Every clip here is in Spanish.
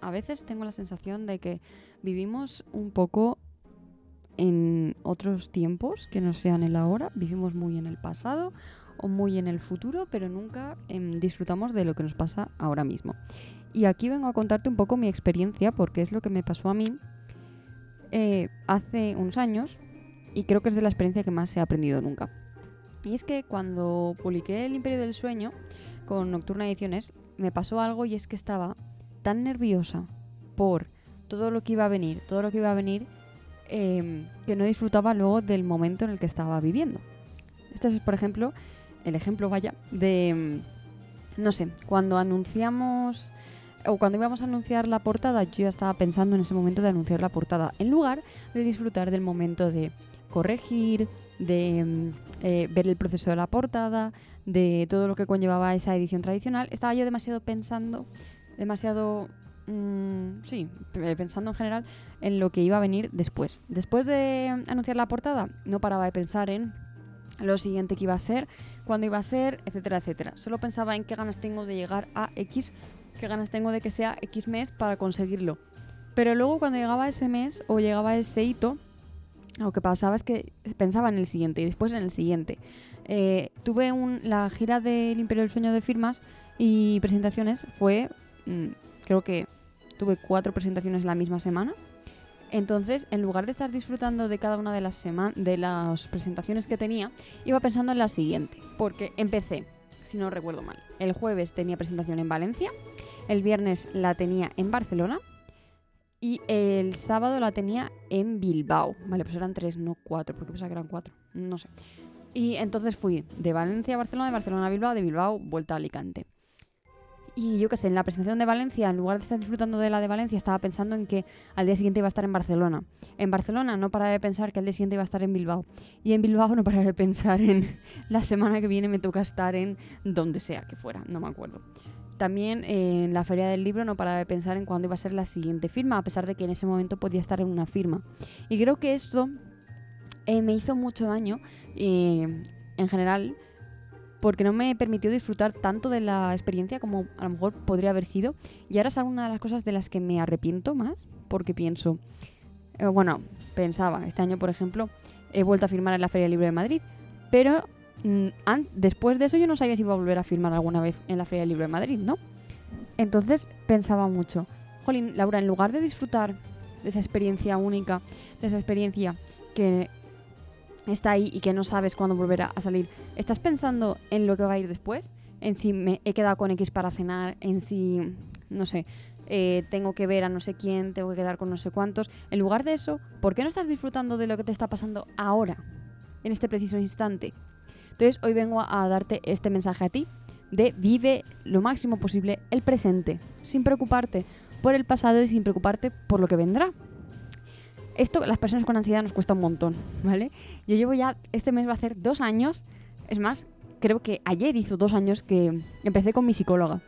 a veces tengo la sensación de que vivimos un poco en otros tiempos que no sean el ahora, vivimos muy en el pasado o muy en el futuro, pero nunca em, disfrutamos de lo que nos pasa ahora mismo. Y aquí vengo a contarte un poco mi experiencia, porque es lo que me pasó a mí eh, hace unos años, y creo que es de la experiencia que más he aprendido nunca. Y es que cuando publiqué El Imperio del Sueño con Nocturna Ediciones, me pasó algo y es que estaba tan nerviosa por todo lo que iba a venir, todo lo que iba a venir, em, que no disfrutaba luego del momento en el que estaba viviendo. Este es, por ejemplo, el ejemplo, vaya, de, em, no sé, cuando anunciamos o cuando íbamos a anunciar la portada, yo ya estaba pensando en ese momento de anunciar la portada, en lugar de disfrutar del momento de corregir, de mm, eh, ver el proceso de la portada, de todo lo que conllevaba esa edición tradicional, estaba yo demasiado pensando, demasiado, mm, sí, pensando en general en lo que iba a venir después. Después de anunciar la portada, no paraba de pensar en lo siguiente que iba a ser, cuándo iba a ser, etcétera, etcétera. Solo pensaba en qué ganas tengo de llegar a X, qué ganas tengo de que sea X mes para conseguirlo. Pero luego cuando llegaba ese mes o llegaba ese hito, lo que pasaba es que pensaba en el siguiente y después en el siguiente. Eh, tuve un, la gira del Imperio del Sueño de firmas y presentaciones fue, creo que tuve cuatro presentaciones la misma semana. Entonces, en lugar de estar disfrutando de cada una de las, de las presentaciones que tenía, iba pensando en la siguiente. Porque empecé, si no recuerdo mal, el jueves tenía presentación en Valencia, el viernes la tenía en Barcelona y el sábado la tenía en Bilbao. Vale, pues eran tres, no cuatro, porque pensaba que eran cuatro. No sé. Y entonces fui de Valencia a Barcelona, de Barcelona a Bilbao, de Bilbao vuelta a Alicante. Y yo qué sé, en la presentación de Valencia, en lugar de estar disfrutando de la de Valencia, estaba pensando en que al día siguiente iba a estar en Barcelona. En Barcelona no paraba de pensar que al día siguiente iba a estar en Bilbao. Y en Bilbao no paraba de pensar en la semana que viene me toca estar en donde sea que fuera, no me acuerdo. También eh, en la feria del libro no paraba de pensar en cuándo iba a ser la siguiente firma, a pesar de que en ese momento podía estar en una firma. Y creo que eso eh, me hizo mucho daño eh, en general porque no me permitió disfrutar tanto de la experiencia como a lo mejor podría haber sido. Y ahora es alguna de las cosas de las que me arrepiento más, porque pienso, bueno, pensaba, este año por ejemplo, he vuelto a firmar en la Feria del Libro de Madrid, pero Mm, después de eso yo no sabía si iba a volver a firmar alguna vez en la Feria del Libro de Madrid, ¿no? Entonces pensaba mucho, Jolín, Laura, en lugar de disfrutar de esa experiencia única, de esa experiencia que está ahí y que no sabes cuándo volverá a salir, ¿estás pensando en lo que va a ir después? En si me he quedado con X para cenar, en si, no sé, eh, tengo que ver a no sé quién, tengo que quedar con no sé cuántos. En lugar de eso, ¿por qué no estás disfrutando de lo que te está pasando ahora, en este preciso instante? Entonces hoy vengo a darte este mensaje a ti de vive lo máximo posible el presente, sin preocuparte por el pasado y sin preocuparte por lo que vendrá. Esto las personas con ansiedad nos cuesta un montón, ¿vale? Yo llevo ya, este mes va a hacer dos años, es más, creo que ayer hizo dos años que empecé con mi psicóloga.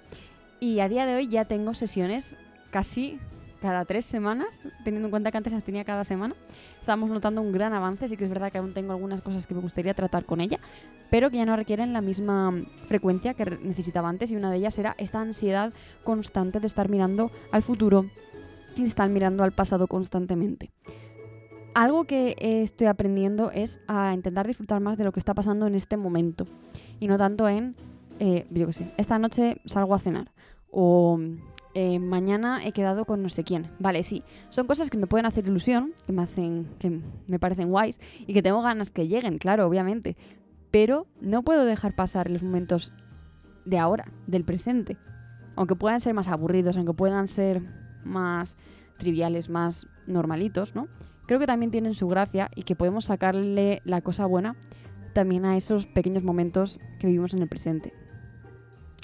Y a día de hoy ya tengo sesiones casi cada tres semanas, teniendo en cuenta que antes las tenía cada semana. Estamos notando un gran avance, sí que es verdad que aún tengo algunas cosas que me gustaría tratar con ella, pero que ya no requieren la misma frecuencia que necesitaba antes y una de ellas era esta ansiedad constante de estar mirando al futuro y estar mirando al pasado constantemente. Algo que estoy aprendiendo es a intentar disfrutar más de lo que está pasando en este momento y no tanto en, eh, yo qué sé, esta noche salgo a cenar o eh, mañana he quedado con no sé quién. Vale, sí, son cosas que me pueden hacer ilusión, que me hacen, que me parecen guays y que tengo ganas que lleguen, claro, obviamente. Pero no puedo dejar pasar los momentos de ahora, del presente. Aunque puedan ser más aburridos, aunque puedan ser más triviales, más normalitos, ¿no? Creo que también tienen su gracia y que podemos sacarle la cosa buena también a esos pequeños momentos que vivimos en el presente.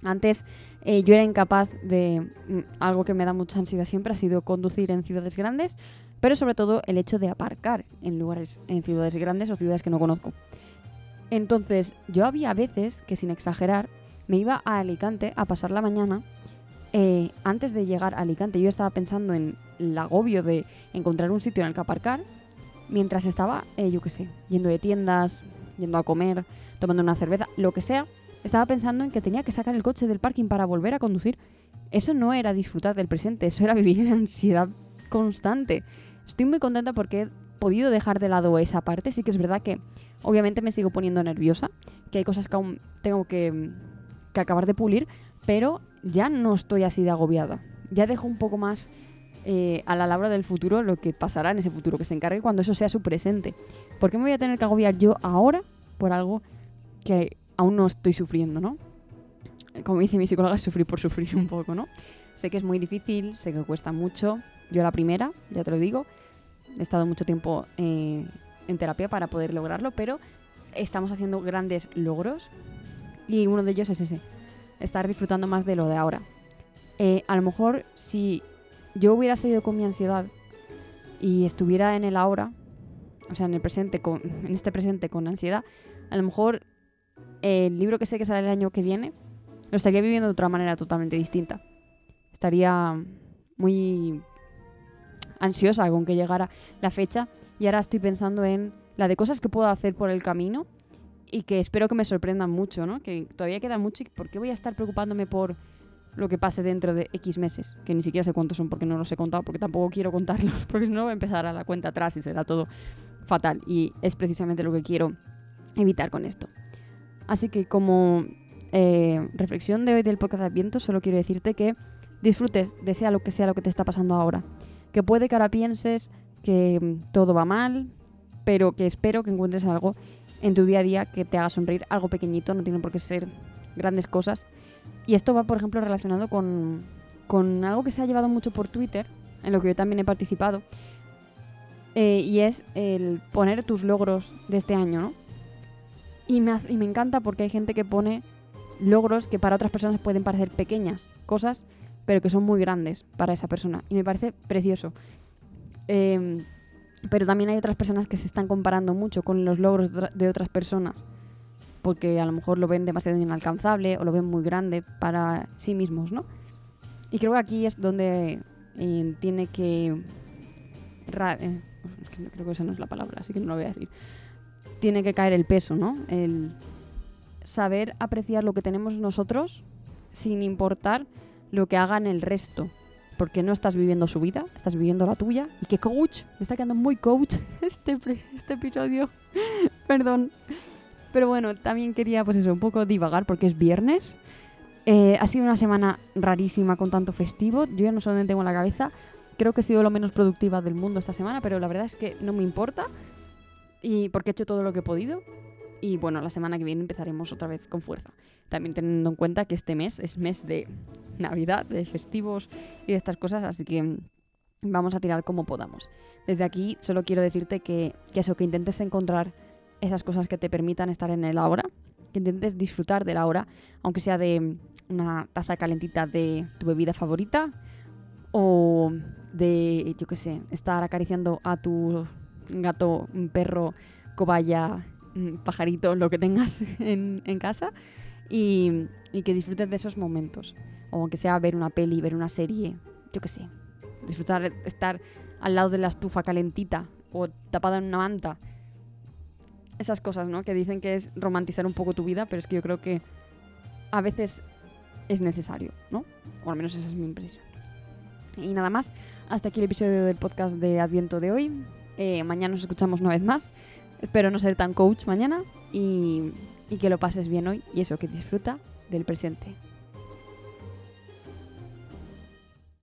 Antes eh, yo era incapaz de mm, algo que me da mucha ansiedad siempre, ha sido conducir en ciudades grandes, pero sobre todo el hecho de aparcar en lugares, en ciudades grandes o ciudades que no conozco. Entonces yo había veces que sin exagerar me iba a Alicante a pasar la mañana. Eh, antes de llegar a Alicante yo estaba pensando en el agobio de encontrar un sitio en el que aparcar, mientras estaba, eh, yo qué sé, yendo de tiendas, yendo a comer, tomando una cerveza, lo que sea estaba pensando en que tenía que sacar el coche del parking para volver a conducir eso no era disfrutar del presente, eso era vivir en ansiedad constante. Estoy muy contenta porque he podido dejar de lado esa parte. Sí que es verdad que obviamente me sigo poniendo nerviosa, que hay cosas que aún tengo que, que acabar de pulir, pero ya no estoy así de agobiada. Ya dejo un poco más eh, a la labra del futuro lo que pasará en ese futuro, que se encargue cuando eso sea su presente. ¿Por qué me voy a tener que agobiar yo ahora por algo que aún no estoy sufriendo, no? Como dice mi psicóloga, es sufrir por sufrir un poco, ¿no? Sé que es muy difícil, sé que cuesta mucho. Yo la primera, ya te lo digo. He estado mucho tiempo eh, en terapia para poder lograrlo, pero estamos haciendo grandes logros y uno de ellos es ese, estar disfrutando más de lo de ahora. Eh, a lo mejor si yo hubiera seguido con mi ansiedad y estuviera en el ahora, o sea, en el presente, con, en este presente con ansiedad, a lo mejor el libro que sé que sale el año que viene lo estaría viviendo de otra manera totalmente distinta. Estaría muy ansiosa con que llegara la fecha y ahora estoy pensando en la de cosas que puedo hacer por el camino y que espero que me sorprendan mucho, ¿no? Que todavía queda mucho y ¿por qué voy a estar preocupándome por lo que pase dentro de X meses, que ni siquiera sé cuántos son porque no los he contado, porque tampoco quiero contarlos, porque si no voy a empezar a la cuenta atrás y será todo fatal. Y es precisamente lo que quiero evitar con esto. Así que como eh, reflexión de hoy del podcast de Adviento, solo quiero decirte que disfrutes de sea lo que sea lo que te está pasando ahora. Que puede que ahora pienses que todo va mal, pero que espero que encuentres algo en tu día a día que te haga sonreír, algo pequeñito, no tiene por qué ser grandes cosas y esto va, por ejemplo, relacionado con, algo que se ha llevado mucho por Twitter, en lo que yo también he participado, eh, y es el poner tus logros de este año, ¿no? Y me, y me encanta porque hay gente que pone logros que para otras personas pueden parecer pequeñas cosas, pero que son muy grandes para esa persona. Y me parece precioso. Em, pero también hay otras personas que se están comparando mucho con los logros de otras personas porque a lo mejor lo ven demasiado inalcanzable o lo ven muy grande para sí mismos, ¿no? Y creo que aquí es donde eh, tiene que... Eh, creo que esa no es la palabra, así que no lo voy a decir. Tiene que caer el peso, ¿no? El saber apreciar lo que tenemos nosotros sin importar lo que hagan el resto. Porque no estás viviendo su vida, estás viviendo la tuya. Y que coach, me está quedando muy coach este, este episodio. Perdón. Pero bueno, también quería, pues eso, un poco divagar porque es viernes. Eh, ha sido una semana rarísima con tanto festivo. Yo ya no sé dónde tengo la cabeza. Creo que he sido lo menos productiva del mundo esta semana, pero la verdad es que no me importa. Y porque he hecho todo lo que he podido. Y bueno, la semana que viene empezaremos otra vez con fuerza. También teniendo en cuenta que este mes es mes de Navidad, de festivos y de estas cosas, así que vamos a tirar como podamos. Desde aquí solo quiero decirte que, que eso, que intentes encontrar esas cosas que te permitan estar en el ahora, que intentes disfrutar del ahora, aunque sea de una taza calentita de tu bebida favorita o de, yo qué sé, estar acariciando a tu gato, perro, cobaya, pajarito, lo que tengas en, casa y, que disfrutes de esos momentos. O aunque sea ver una peli, ver una serie, yo qué sé. Disfrutar estar al lado de la estufa calentita o tapada en una manta esas cosas, ¿no? Que dicen que es romantizar un poco tu vida, pero es que yo creo que a veces es necesario, ¿no? O al menos esa es mi impresión. Y nada más, hasta aquí el episodio del podcast de Adviento de hoy. Eh, mañana nos escuchamos una vez más. Espero no ser tan coach mañana y, y que lo pases bien hoy y eso, que disfruta del presente.